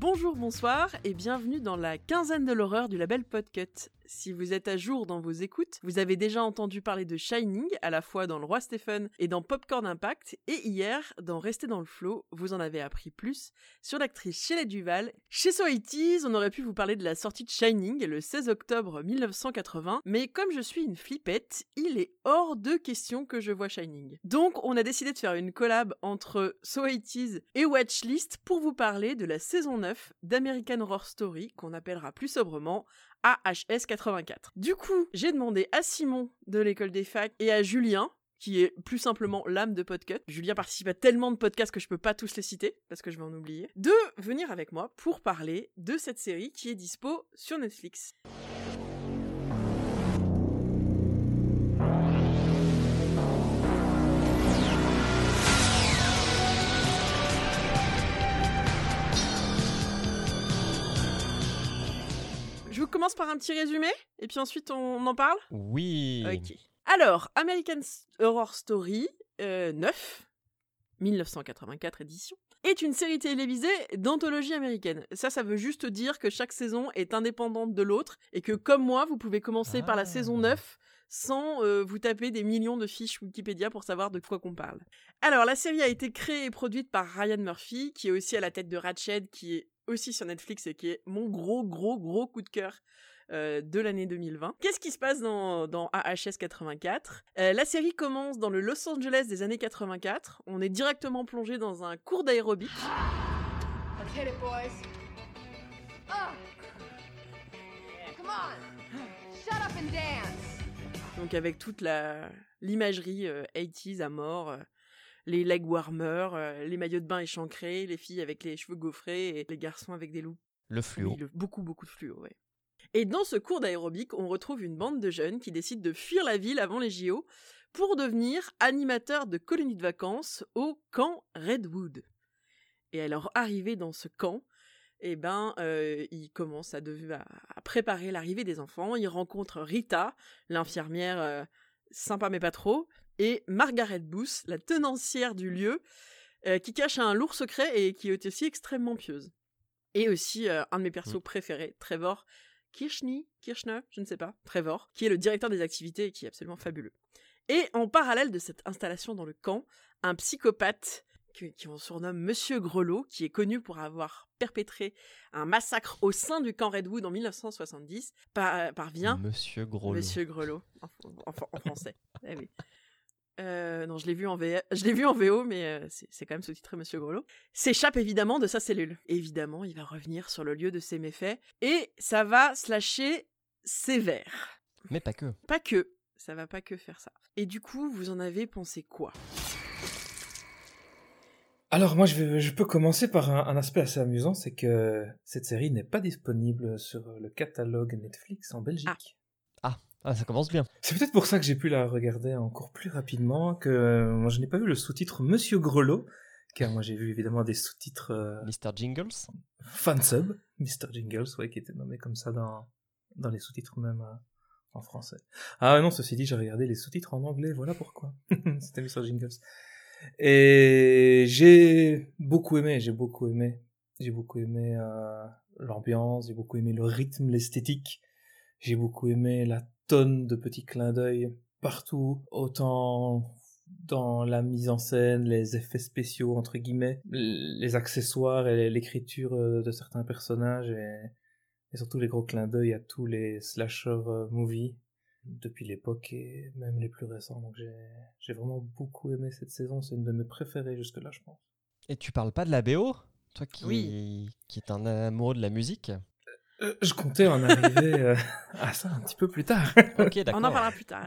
Bonjour, bonsoir et bienvenue dans la quinzaine de l'horreur du label Podcut. Si vous êtes à jour dans vos écoutes, vous avez déjà entendu parler de Shining, à la fois dans Le Roi Stephen et dans Popcorn Impact, et hier, dans Rester dans le Flow, vous en avez appris plus sur l'actrice Shelley Duval. Chez So on aurait pu vous parler de la sortie de Shining le 16 octobre 1980, mais comme je suis une flippette, il est hors de question que je vois Shining. Donc, on a décidé de faire une collab entre So et Watchlist pour vous parler de la saison 9 d'American Horror Story, qu'on appellera plus sobrement AHS 84. Du coup, j'ai demandé à Simon de l'école des facs et à Julien, qui est plus simplement l'âme de Podcut. Julien participe à tellement de podcasts que je peux pas tous les citer, parce que je vais en oublier, de venir avec moi pour parler de cette série qui est dispo sur Netflix. Commence par un petit résumé et puis ensuite on en parle? Oui. Ok. Alors, American Horror Story 9, euh, 1984 édition, est une série télévisée d'anthologie américaine. Ça, ça veut juste dire que chaque saison est indépendante de l'autre et que comme moi, vous pouvez commencer par la saison 9 ah. sans euh, vous taper des millions de fiches Wikipédia pour savoir de quoi qu'on parle. Alors, la série a été créée et produite par Ryan Murphy, qui est aussi à la tête de Ratched, qui est aussi sur Netflix et qui est mon gros, gros, gros coup de cœur euh, de l'année 2020. Qu'est-ce qui se passe dans, dans AHS 84 euh, La série commence dans le Los Angeles des années 84. On est directement plongé dans un cours d'aérobic. Donc avec toute la l'imagerie 80s euh, à mort les leg warmers, euh, les maillots de bain échancrés, les filles avec les cheveux gaufrés et les garçons avec des loups. Le fluo. beaucoup, beaucoup de fluo, ouais. Et dans ce cours d'aérobic, on retrouve une bande de jeunes qui décident de fuir la ville avant les JO pour devenir animateurs de colonies de vacances au camp Redwood. Et à leur arrivée dans ce camp, eh ben, euh, ils commencent à, à, préparer l'arrivée des enfants. Ils rencontrent Rita, l'infirmière euh, sympa mais pas trop, et Margaret Booth, la tenancière du lieu, euh, qui cache un lourd secret et qui est aussi extrêmement pieuse. Et aussi euh, un de mes persos mmh. préférés, Trevor Kirchner, Kirchner, je ne sais pas, Trevor, qui est le directeur des activités et qui est absolument fabuleux. Et en parallèle de cette installation dans le camp, un psychopathe qui, on surnomme Monsieur Grelot, qui est connu pour avoir perpétré un massacre au sein du camp Redwood en 1970, euh, parvient. Monsieur Grelot. Monsieur Grelot, en, français. eh oui. Euh, non, je l'ai vu en je l'ai vu en VO, mais euh, c'est quand même sous-titré Monsieur Grelot. S'échappe évidemment de sa cellule. Évidemment, il va revenir sur le lieu de ses méfaits et ça va slasher sévère. Mais pas que. Pas que. Ça va pas que faire ça. Et du coup, vous en avez pensé quoi? Alors moi je, peux commencer par un, aspect assez amusant, c'est que cette série n'est pas disponible sur le catalogue Netflix en Belgique. Ah, ah ça commence bien. C'est peut-être pour ça que j'ai pu la regarder encore plus rapidement, que moi je n'ai pas vu le sous-titre Monsieur Grelot, car moi j'ai vu évidemment des sous-titres... Euh, Mr. Jingles Fansub, Mr. Jingles, ouais, qui était nommé comme ça dans, dans les sous-titres même euh, en français. Ah non, ceci dit, j'ai regardé les sous-titres en anglais, voilà pourquoi. C'était Mr. Jingles. Et j'ai beaucoup aimé, j'ai beaucoup aimé, j'ai beaucoup aimé euh, l'ambiance, j'ai beaucoup aimé le rythme, l'esthétique, j'ai beaucoup aimé la tonne de petits clins d'œil partout, autant dans la mise en scène, les effets spéciaux entre guillemets, les accessoires et l'écriture euh, de certains personnages et, et surtout les gros clins d'œil à tous les slasher euh, movies depuis l'époque et même les plus récents. Donc j'ai vraiment beaucoup aimé cette saison. C'est une de mes préférées jusque-là, je pense. Et tu parles pas de la BO Toi qui, qui est un amoureux de la musique? Euh, Je comptais en arriver euh, à ça un petit peu plus tard. ok, d'accord. On en parlera plus tard.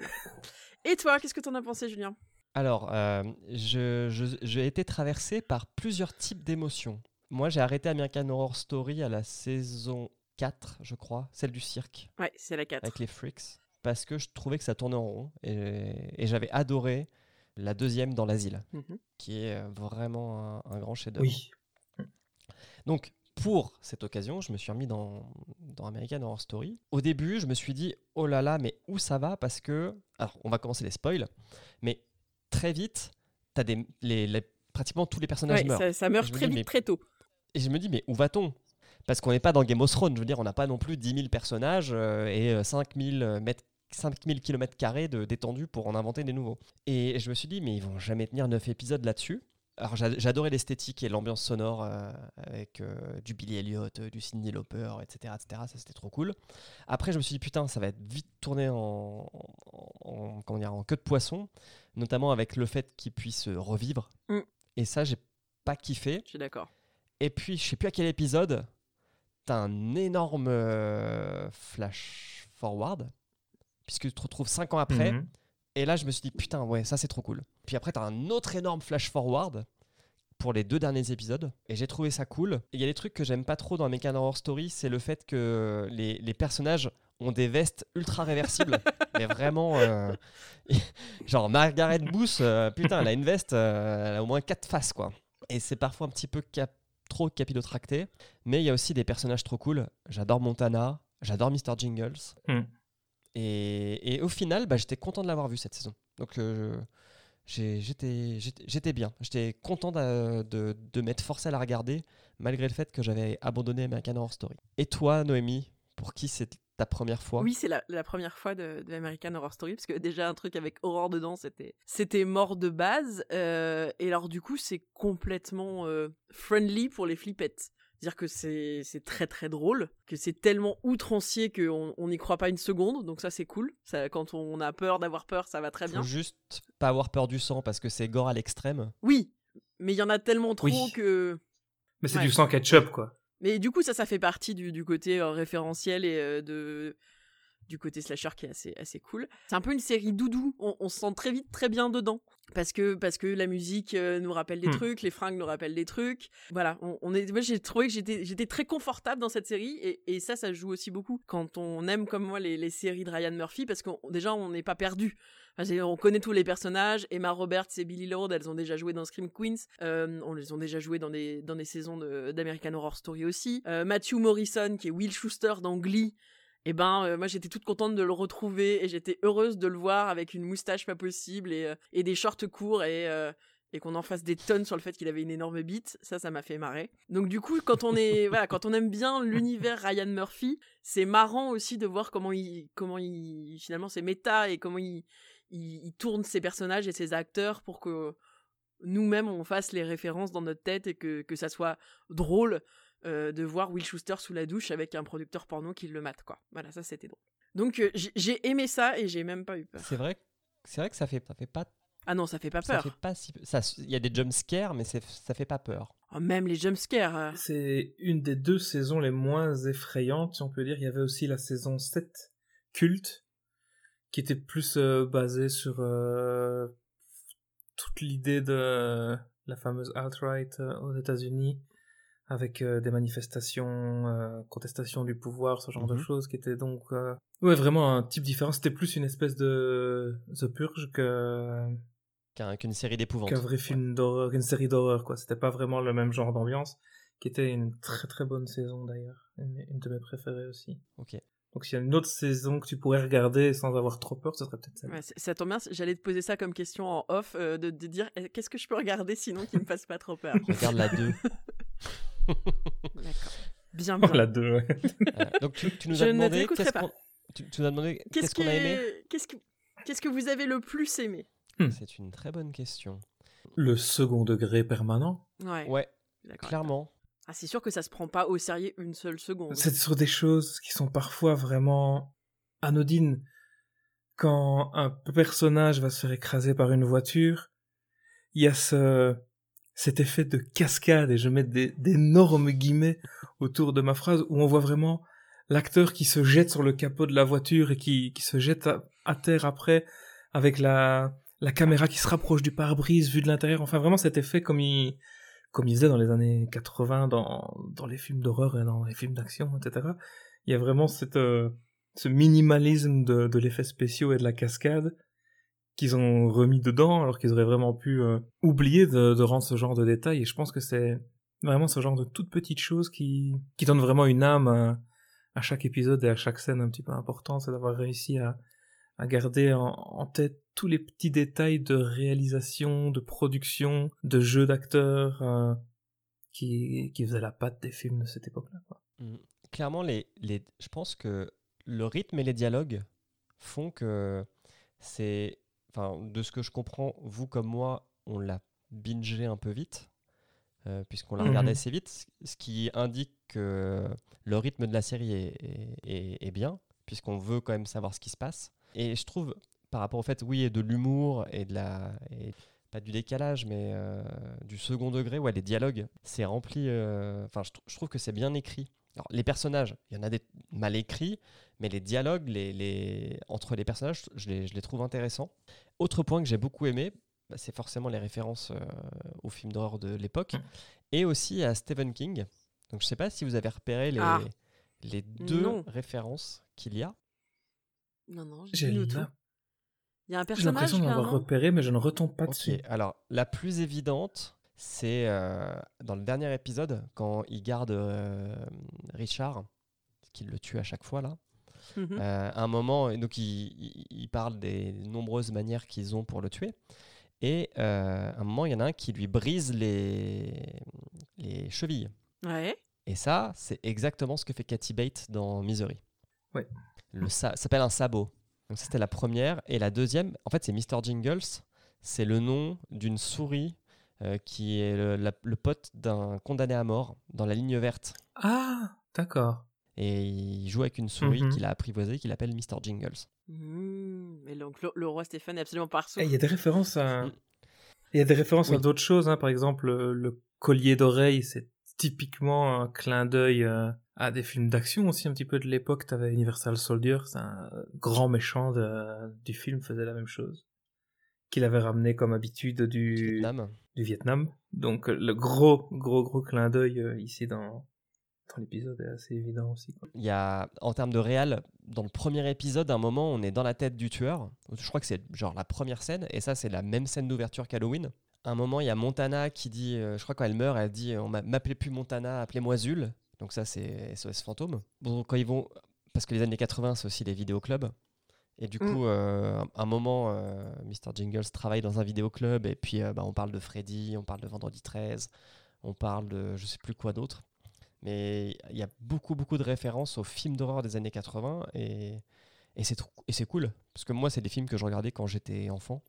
Et toi, qu'est-ce que tu en as pensé, Julien? Alors, euh, j'ai je, été traversé par plusieurs types d'émotions. Moi, j'ai arrêté American Horror Story à la saison 4, je crois, celle du cirque. Ouais, c'est la 4. Avec les freaks parce que je trouvais que ça tournait en rond et, j'avais adoré la deuxième dans l'asile, mhm. qui est vraiment un, grand chef-d'œuvre. Oui. Donc, pour cette occasion, je me suis remis dans, dans American Horror Story. Au début, je me suis dit, oh là là, mais où ça va? Parce que, alors, on va commencer les spoils, mais très vite, as des, les, pratiquement tous les personnages meurent. Ça, meurt très vite, très tôt. Et je me dis, mais où va-t-on? Parce qu'on n'est pas dans Game of Thrones, je veux dire, on n'a pas non plus 10 000 personnages euh, et 5000 mètres 5000 km d'étendue pour en inventer des nouveaux. Et je me suis dit, mais ils vont jamais tenir 9 épisodes là-dessus. Alors j'adorais l'esthétique et l'ambiance sonore euh, avec euh, du Billy Elliot, euh, du Cindy Lauper, etc., etc. Ça c'était trop cool. Après je me suis dit putain ça va être vite tourné en, comment dire, en queue de poisson, notamment avec le fait qu'il puisse revivre. Mm. Et ça j'ai pas kiffé. Je suis d'accord. Et puis je sais plus à quel épisode, t'as un énorme flash forward puisque tu te retrouves 5 ans après. Mhm. Et là, je me suis dit, putain, ouais, ça c'est trop cool. Puis après, tu as un autre énorme flash forward pour les deux derniers épisodes. Et j'ai trouvé ça cool. Il y a des trucs que j'aime pas trop dans American Horror Story, c'est le fait que les, les, personnages ont des vestes ultra réversibles. mais vraiment. Euh, genre, Margaret Booth, euh, putain, elle a une veste, euh, elle a au moins quatre faces, quoi. Et c'est parfois un petit peu cap trop capillotracté. Mais il y a aussi des personnages trop cool. J'adore Montana, j'adore Mr. Jingles. Hmm. Et, au final, bah, j'étais content de l'avoir vu cette saison. Donc j'étais bien. J'étais content de, m'être forcé à la regarder, malgré le fait que j'avais abandonné American Horror Story. Et toi, Noémie, pour qui c'est ta première fois? Oui, c'est la, première fois de, American Horror Story, parce que déjà un truc avec horreur dedans, c'était c'était mort de base. Euh, et alors du coup, c'est complètement euh, friendly pour les flippettes dire que c'est très très drôle, que c'est tellement outrancier qu'on n'y croit pas une seconde, donc ça c'est cool. Ça, quand on a peur d'avoir peur, ça va très bien. Faut juste pas avoir peur du sang parce que c'est gore à l'extrême. Oui, mais il y en a tellement trop que. Mais c'est du sang ketchup quoi. Mais du coup ça ça fait partie du, du côté euh, référentiel et euh, de du côté slasher qui est assez, assez cool. C'est un peu une série doudou, on, se sent très vite très bien dedans. Parce que, parce que la musique euh, nous rappelle des hmm. trucs, les fringues nous rappellent des trucs. Voilà, on, est, moi j'ai trouvé que j'étais, j'étais très confortable dans cette série et, et, ça, ça joue aussi beaucoup quand on aime comme moi les, les séries de Ryan Murphy parce que déjà on n'est pas perdu. on connaît tous les personnages. Emma Roberts et Billy Lord, elles ont déjà joué dans Scream Queens. Euh, on les ont déjà joué dans des, dans des saisons d'American Horror Story aussi. Euh, Matthew Morrison, qui est Will Schuster dans Glee, et eh ben euh, moi j'étais toute contente de le retrouver et j'étais heureuse de le voir avec une moustache pas possible et, euh, des shorts courts et euh, et qu'on en fasse des tonnes sur le fait qu'il avait une énorme bite, ça ça m'a fait marrer. Donc du coup quand on est voilà, quand on aime bien l'univers Ryan Murphy, c'est marrant aussi de voir comment il comment il finalement c'est méta et comment il, il, il tourne ses personnages et ses acteurs pour que nous-mêmes on fasse les références dans notre tête et que, que ça soit drôle euh, de voir Will Schuster sous la douche avec un producteur porno qui le mate, quoi. Voilà, ça c'était drôle. Donc euh, j'ai aimé ça et j'ai même pas eu peur. C'est vrai, c'est vrai que ça fait, ça fait pas. Ah non, ça fait pas peur. Ça fait pas si, ça, il y a des jump scares, mais ça fait pas peur. Oh, même les jump scares. Euh. C'est une des deux saisons les moins effrayantes, si on peut dire. Il y avait aussi la saison 7, culte, qui était plus basée sur toute l'idée de la fameuse alt-right aux États-Unis avec euh, des manifestations, euh, contestation du pouvoir, ce genre de mhm. choses, qui étaient donc euh, ouais vraiment un type différent. C'était plus une espèce de The Purge que qu'une série d'épouvante. Qu'un vrai film d'horreur, une série d'horreur quoi. C'était pas vraiment le même genre d'ambiance, qui était une très très bonne saison d'ailleurs, une, de mes préférées aussi. Ok. Donc s'il y a une autre saison que tu pourrais regarder sans avoir trop peur, ce serait peut-être ça. Ouais, ça tombe bien, j'allais te poser ça comme question en off, de, de, dire eh, qu'est-ce que je peux regarder sinon qui me fasse pas trop peur? Regarde la 2. D'accord. Bien, bien. Oh, la deux, ouais. Euh, donc tu, nous as demandé qu'est-ce qu'on tu, nous as demandé qu'est-ce qu'on a aimé Qu'est-ce que qu'est-ce que vous avez le plus aimé hmm. C'est une très bonne question. Le second degré permanent Ouais. Ouais. Clairement. Ah, c'est sûr que ça se prend pas au sérieux une seule seconde. C'est sur des choses qui sont parfois vraiment anodines. Quand un personnage va se faire écraser par une voiture, il y a ce cet effet de cascade, et je mets d'énormes guillemets autour de ma phrase, où on voit vraiment l'acteur qui se jette sur le capot de la voiture et qui, qui se jette à, terre après, avec la, la caméra qui se rapproche du pare-brise vu de l'intérieur. Enfin, vraiment cet effet comme il, comme il faisait dans les années 80 dans, dans les films d'horreur et dans les films d'action, etc. Il y a vraiment cette, euh, ce minimalisme de, de l'effet spéciaux et de la cascade qu'ils ont remis dedans alors qu'ils auraient vraiment pu euh, oublier de, rendre ce genre de détails et je pense que c'est vraiment ce genre de toutes petites choses qui, qui donnent vraiment une âme à, chaque épisode et à chaque scène un petit peu importante, c'est d'avoir réussi à, à garder en, tête tous les petits détails de réalisation, de production, de jeu d'acteurs euh, qui, qui faisaient la patte des films de cette époque-là. Mm. Clairement, les, les, je pense que le rythme et les dialogues font que c'est. Enfin, de ce que je comprends, vous comme moi, on l'a bingé un peu vite, euh, puisqu'on l'a regardé Mhm. assez vite, ce qui indique que le rythme de la série est, est- est bien, puisqu'on veut quand même savoir ce qui se passe. Et je trouve, par rapport au fait, oui, et de l'humour et de la. et pas du décalage, mais euh, du second degré, ouais, les dialogues, c'est rempli. euh, Enfin, je, je trouve que c'est bien écrit. Alors, les personnages, il y en a des mal écrits, mais les dialogues les, les- entre les personnages, je les, je les trouve intéressants. Autre point que j'ai beaucoup aimé, bah, c'est forcément les références euh, aux films d'horreur de l'époque, Mm. et aussi à Stephen King. Donc, je sais pas si vous avez repéré les, Ah. les deux Non. références qu'il y a. Non, non, J'ai dis-nous tout. Il y a un j'ai personnage l'impression a un d'avoir repéré, mais je ne retombe pas dessus. alors la plus évidente, c'est euh, dans le dernier épisode, quand il garde euh, Richard, qui le tue à chaque fois là. Mhm. Euh, à un moment, et donc il, il- il parle des nombreuses manières qu'ils ont pour le tuer. Et euh, à un moment, il y en a un qui lui brise les, les chevilles. Ouais. Et ça, c'est exactement ce que fait Cathy Bates dans Misery. Ouais. Le sa- ça s'appelle un sabot. Donc ça, c'était la première. Et la deuxième, en fait, c'est Mr. Jingles. C'est le nom d'une souris euh, qui est le, la- le pote d'un condamné à mort dans la ligne verte. Ah, d'accord. Et il joue avec une souris Mhm. qu'il a apprivoisée, qu'il appelle Mr. Jingles. Mmh. Et donc le, le roi Stéphane est absolument partout. Et Il y a des références à. Mm. Il y a des références à d'autres choses, hein. par exemple le, le collier d'oreille, c'est typiquement un clin d'œil euh, à des films d'action aussi un petit peu de l'époque. T'avais Universal Soldier, c'est un grand méchant de- du film faisait la même chose, qu'il avait ramené comme habitude du Vietnam. du Vietnam. Donc le gros gros gros clin d'œil euh, ici dans dans l'épisode est assez évident aussi. Quoi. Il y a, en termes de réal, dans le premier épisode, à un moment, on est dans la tête du tueur. Je crois que c'est genre la première scène, et ça, c'est la même scène d'ouverture qu'Halloween. À un moment, il y a Montana qui dit, euh, je crois quand elle meurt, elle dit, on m'a- m'appelez plus Montana, appelez-moi Zul. Donc ça, c'est SOS Fantôme. Bon, quand ils vont, parce que les années 80, c'est aussi les vidéoclubs. Et du Mm. coup, euh, un- un moment, euh, Mr. Jingles travaille dans un vidéoclub, et puis euh, bah, on parle de Freddy, on parle de Vendredi 13, on parle de je sais plus quoi d'autre. Mais il y a beaucoup, beaucoup de références aux films d'horreur des années 80 et, et c'est trop- et c'est cool. Parce que moi, c'est des films que je regardais quand j'étais enfant.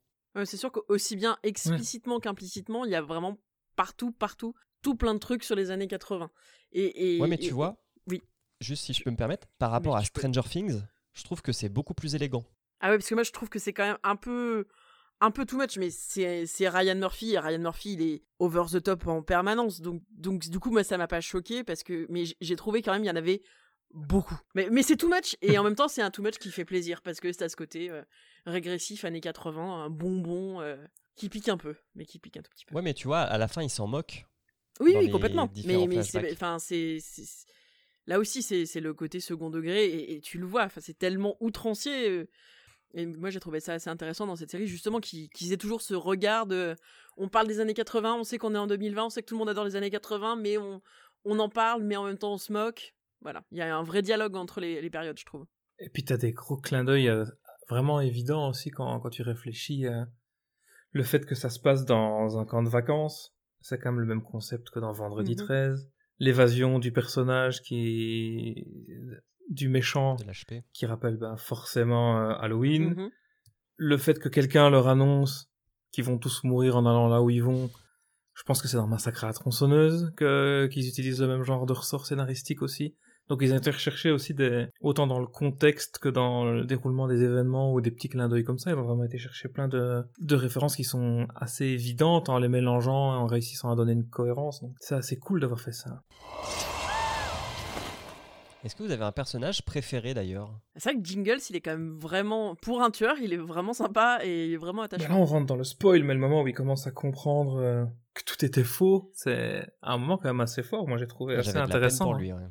C'est sûr qu'aussi bien explicitement qu'implicitement, il y a vraiment partout, partout, tout plein de trucs sur les années 80. Et, et- ouais, mais et- tu vois, oui. juste si je peux me permettre, par rapport à peux. Stranger Things, je trouve que c'est beaucoup plus élégant. Ah ouais, parce que moi je trouve que c'est quand même un peu un peu too much, mais c'est Ryan Murphy et Ryan Murphy il est over the top en permanence, donc donc du coup moi ça m'a pas choqué parce que mais j'ai trouvé quand même il y en avait beaucoup. Mais mais c'est too much et en même temps c'est un too much qui fait plaisir parce que c'est à ce côté euh, régressif années 80, un bonbon euh, qui pique un peu, mais qui pique un tout petit peu. Ouais, mais tu vois, à la fin, ils s'en moquent. Oui, oui, complètement. Mais, mais c'est, flashbacks. enfin, c'est, c'est- c'est- là aussi, c'est, c'est le côté second degré et, et tu le vois. Enfin, c'est tellement outrancier. euh, Et moi, j'ai trouvé ça assez intéressant dans cette série, justement, qu'ils, qu'ils aient toujours ce regard de, on parle des années 80, on sait qu'on est en 2020, on sait que tout le monde adore les années 80, mais on, on en parle, mais en même temps, on se moque. Voilà. Il y a un vrai dialogue entre les, les périodes, je trouve. Et puis t'as des gros clins d'œil euh, vraiment évidents aussi quand, quand tu réfléchis. euh, le fait que ça se passe dans un camp de vacances, c'est quand même le même concept que dans Vendredi Mhm. 13. L'évasion du personnage qui du méchant de l'HP. qui rappelle ben, forcément euh, Halloween. Mhm. Le fait que quelqu'un leur annonce qu'ils vont tous mourir en allant là où ils vont. Je pense que c'est dans Massacre à la tronçonneuse que qu'ils utilisent le même genre de ressort scénaristique aussi. Donc ils ont été recherchés aussi des, autant dans le contexte que dans le déroulement des événements ou des petits clins d'œil comme ça. Ils ont vraiment été chercher plein de, de références qui sont assez évidentes en les mélangeant et en réussissant à donner une cohérence. Donc c'est assez cool d'avoir fait ça. Est-ce que vous avez un personnage préféré d'ailleurs? C'est vrai que Jingles, il est quand même vraiment, pour un tueur, il est vraiment sympa et il est vraiment attachant. là on rentre dans le spoil, mais le moment où il commence à comprendre euh, que tout était faux, c'est un moment quand même assez fort. Moi j'ai trouvé assez J'avais de la peine intéressant. pour hein. lui. ouais.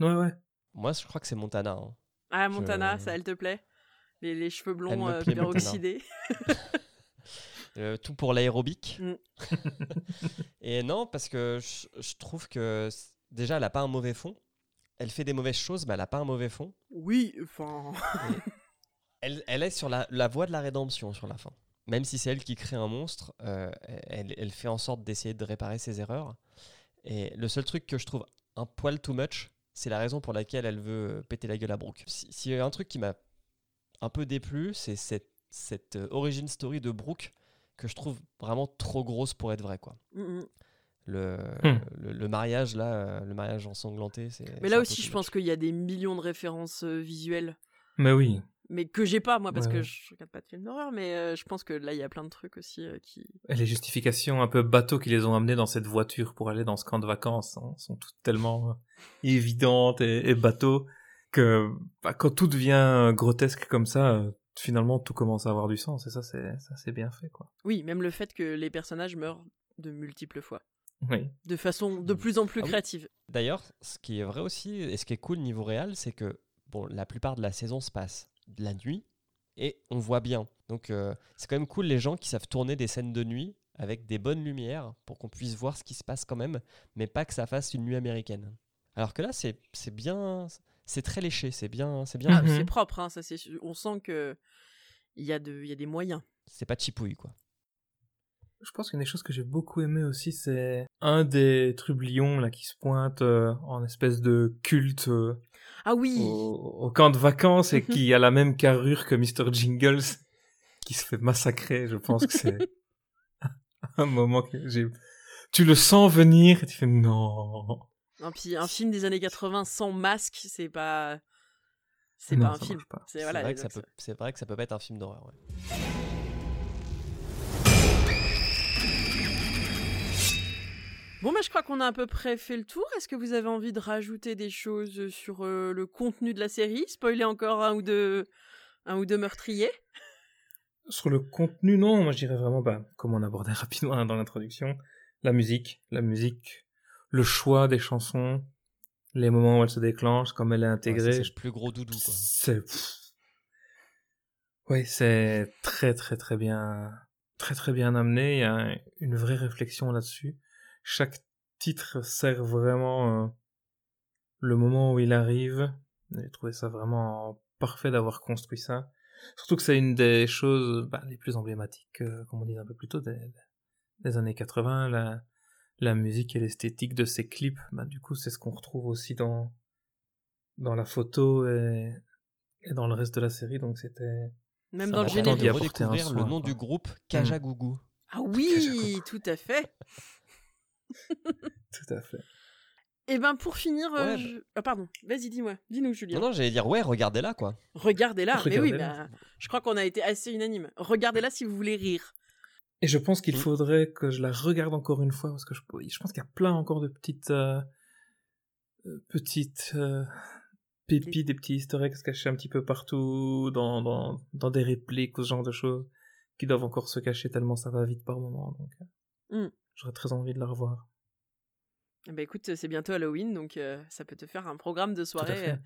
Ouais ouais. Moi, je crois que c'est Montana. hein. Ah, Montana, Je- ça, elle te plaît? Les, les cheveux blonds euh, peroxydés. Euh, tout pour l'aérobic. Mm. Et non, parce que je, je trouve que déjà, elle a pas un mauvais fond. Elle fait des mauvaises choses, mais elle a pas un mauvais fond. Oui, enfin. Elle, elle est sur la, la voie de la rédemption sur la fin. Même si c'est elle qui crée un monstre, euh, elle, elle fait en sorte d'essayer de réparer ses erreurs. Et le seul truc que je trouve un poil too much, c'est la raison pour laquelle elle veut péter la gueule à Brooke. S'il y a un truc qui m'a un peu déplu, c'est cette, cette euh, origin story de Brooke que je trouve vraiment trop grosse pour être vraie. Quoi. Mm, mm. Le, Hmm. le, le mariage, là, euh, le mariage ensanglanté, c'est. Mais là aussi, too je pense qu'il y a des millions de références euh, visuelles, Mais oui. mais que j'ai pas moi parce Ouais, que je regarde pas de films d'horreur, mais euh, je pense que là il y a plein de trucs aussi euh, qui. Et les justifications un peu bateau qui les ont amenés dans cette voiture pour aller dans ce camp de vacances hein, sont toutes tellement euh, évidentes et, et bateau que bah, quand tout devient grotesque comme ça, euh, finalement tout commence à avoir du sens et ça c'est ça c'est bien fait quoi. Oui, même le fait que les personnages meurent de multiples fois, Oui. de façon de plus en plus Ah oui. créative. D'ailleurs, ce qui est vrai aussi, et ce qui est cool niveau réel, c'est que bon, la plupart de la saison se passe de la nuit et on voit bien. Donc euh, c'est quand même cool les gens qui savent tourner des scènes de nuit avec des bonnes lumières pour qu'on puisse voir ce qui se passe quand même, mais pas que ça fasse une nuit américaine. Alors que là, c'est c'est bien, c'est très léché, c'est bien, c'est bien. Ah. C'est propre, hein, ça. On sent que il y a de, il y a des moyens. C'est pas chipouille quoi. Je pense qu'une des choses que j'ai beaucoup aimé aussi c'est un des trublions là qui se pointe euh, en espèce de culte euh, Ah oui. au, au camp de vacances et qui a la même carrure que Mr. Jingles, qui se fait massacrer. Je pense que c'est un moment que j'ai. Tu le sens venir et tu fais non. Un, puis un film des années 80 sans masque, c'est pas. C'est Non, pas un film. C'est voilà. vrai, que ça donc peut- c'est vrai que ça peut pas être un film d'horreur. ouais. Bon, bah, je crois qu'on a à peu près fait le tour. Est-ce que vous avez envie de rajouter des choses sur euh, le contenu de la série? Spoiler encore un ou deux, un ou deux meurtriers? Sur le contenu, non, moi je dirais vraiment, bah, comme on abordait rapidement hein, dans l'introduction, la musique, la musique, le choix des chansons, les moments où elle se déclenche, comme elle est Ouais, intégrée. c'est le plus gros doudou quoi. C'est. Oui, c'est très très très bien, très très bien amené. Il y a une vraie réflexion là-dessus. Chaque titre sert vraiment euh, le moment où il arrive. J'ai trouvé ça vraiment parfait d'avoir construit ça. Surtout que c'est une des choses bah, les plus emblématiques, euh, comme on disait un peu plus tôt, des, des années 80. La, la musique et l'esthétique de ces clips, bah, du coup, c'est ce qu'on retrouve aussi dans, dans la photo et, et dans le reste de la série. Donc c'était. Même Ça dans le générique. de redécouvrir le nom quoi. du groupe Kajagougou. Ah oui, tout à fait. Tout à fait. Et ben pour finir, euh, Ouais, je- ah, pardon, vas-y dis-moi, dis-nous Julien. Non, non, j'allais dire, ouais, regardez-la, quoi. Regardez-la, mais oui, Regardez-la. bah, je crois qu'on a été assez unanime. Regardez-la si vous voulez rire. Et je pense qu'il Mm. faudrait que je la regarde encore une fois parce que je, je pense qu'il y a plein encore de petites euh, euh, petites euh, pépites, des petits easter eggs cachés un petit peu partout dans, dans, dans des répliques ou ce genre de choses qui doivent encore se cacher tellement ça va vite par moment. Donc, Mm. J'aurais très envie de la revoir. Eh ben écoute, c'est bientôt Halloween, donc euh, ça peut te faire un programme de soirée euh,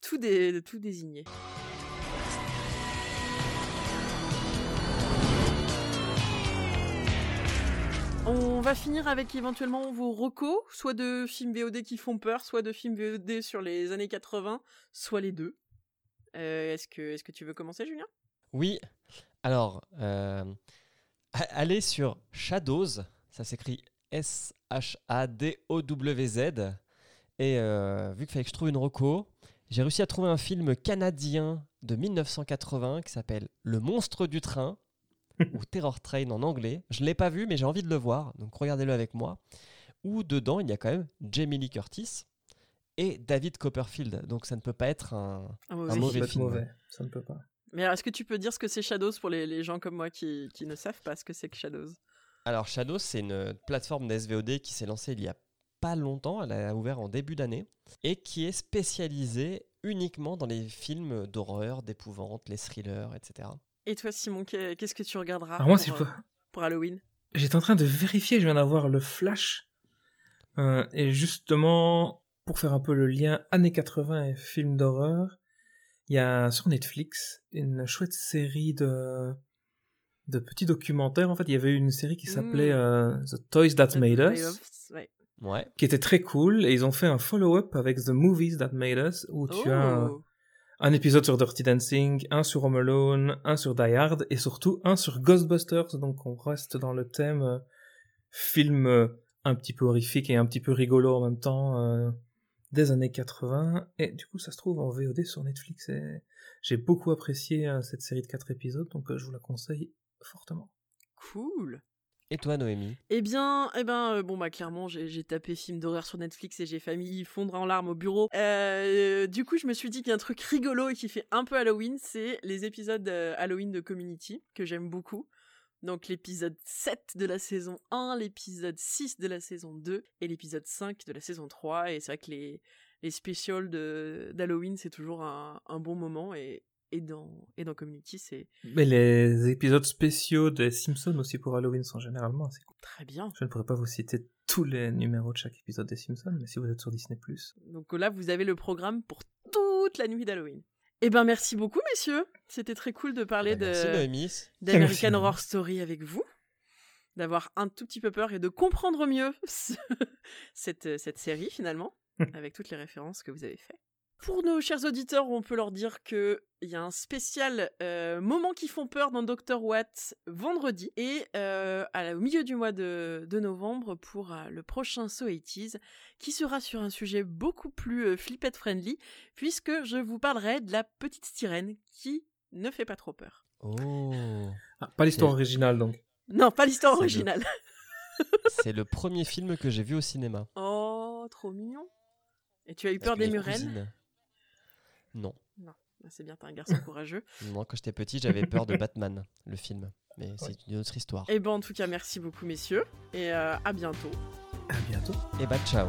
tout, dé- tout désigné. On va finir avec éventuellement vos recos, soit de films VOD qui font peur, soit de films VOD sur les années 80, soit les deux. Euh, est-ce, que, est-ce que tu veux commencer, Julien? Oui. Alors, euh, allez sur Shadows. Ça s'écrit S-H-A-D-O-W-Z. Et euh, vu qu'il fallait que je trouve une reco, j'ai réussi à trouver un film canadien de 1980 qui s'appelle Le monstre du train ou Terror Train en anglais. Je ne l'ai pas vu, mais j'ai envie de le voir, donc regardez-le avec moi. Où dedans, il y a quand même Jamie Lee Curtis et David Copperfield. Donc ça ne peut pas être un, Un Un Ça mauvais peut être film. mauvais, ça ne peut pas. Mais est-ce que tu peux dire ce que c'est Shadows pour les, les gens comme moi qui, qui ne savent pas ce que c'est que Shadows? Alors Shadows, c'est une plateforme d'SVOD qui s'est lancée il y a pas longtemps, elle a ouvert en début d'année, et qui est spécialisée uniquement dans les films d'horreur, d'épouvante, les thrillers, etc. Et toi, Simon, qu'est- qu'est-ce que tu regarderas Alors moi, pour, si je euh, peux... pour Halloween? J'étais en train de vérifier, je viens d'avoir le flash. Euh, et justement, pour faire un peu le lien années 80 et films d'horreur, il y a sur Netflix une chouette série de, de petits documentaires. En fait, il y avait une série qui s'appelait Mm. euh, The Toys That Made Us, Ouais. Ouais, qui était très cool. Et ils ont fait un follow-up avec The Movies That Made Us, où tu as un, Oh. un épisode sur Dirty Dancing, un sur Home Alone, un sur Die Hard et surtout un sur Ghostbusters. Donc on reste dans le thème euh, film euh, un petit peu horrifique et un petit peu rigolo en même temps. euh, des années 80. Et du coup, ça se trouve en VOD sur Netflix. Et j'ai beaucoup apprécié euh, cette série de 4 épisodes, donc euh, je vous la conseille fortement. Cool. Et toi, Noémie? Eh bien, eh ben, euh, bon bah clairement, j'ai tapé film d'horreur sur Netflix et j'ai failli fondre en larmes au bureau. Euh, du coup, je me suis dit qu'il y a un truc rigolo et qui fait un peu Halloween, c'est les épisodes euh, Halloween de Community que j'aime beaucoup. Donc l'épisode 7 de la saison 1, l'épisode 6 de la saison 2 et l'épisode 5 de la saison 3. Et c'est vrai que les, les spécials de- d'Halloween, c'est toujours un, un bon moment. Et, et, dans, et dans Community, c'est Mais les épisodes spéciaux des Simpsons aussi pour Halloween sont généralement assez cool. très bien. Je ne pourrais pas vous citer tous les numéros de chaque épisode des Simpsons, mais si vous êtes sur Disney+, Donc là, vous avez le programme pour toute la nuit d'Halloween. Eh ben, merci beaucoup, messieurs. C'était très cool de parler Bah, de d'American. Horror Story avec vous, d'avoir un tout petit peu peur et de comprendre mieux ce- cette, cette série finalement, avec toutes les références que vous avez faites. Pour nos chers auditeurs, on peut leur dire que il y a un spécial euh, moments qui font peur dans Dr Watt vendredi et euh, à la- au milieu du mois de, de novembre pour euh, le prochain So 80s qui sera sur un sujet beaucoup plus euh, flippette friendly puisque je vous parlerai de la petite sirène qui ne fait pas trop peur. Oh, Ah, pas l'histoire originale donc. Non, pas l'histoire le- originale. c'est le premier film que j'ai vu au cinéma. Oh, trop mignon. Et tu as eu Avec peur des mes cousines. Non. Ah, C'est bien, t'es un garçon courageux. Non, quand j'étais petit, j'avais peur de Batman, le film. Mais c'est une autre histoire. Et ben en tout cas, merci beaucoup messieurs. Et euh, à bientôt. À bientôt. Et bah, ciao.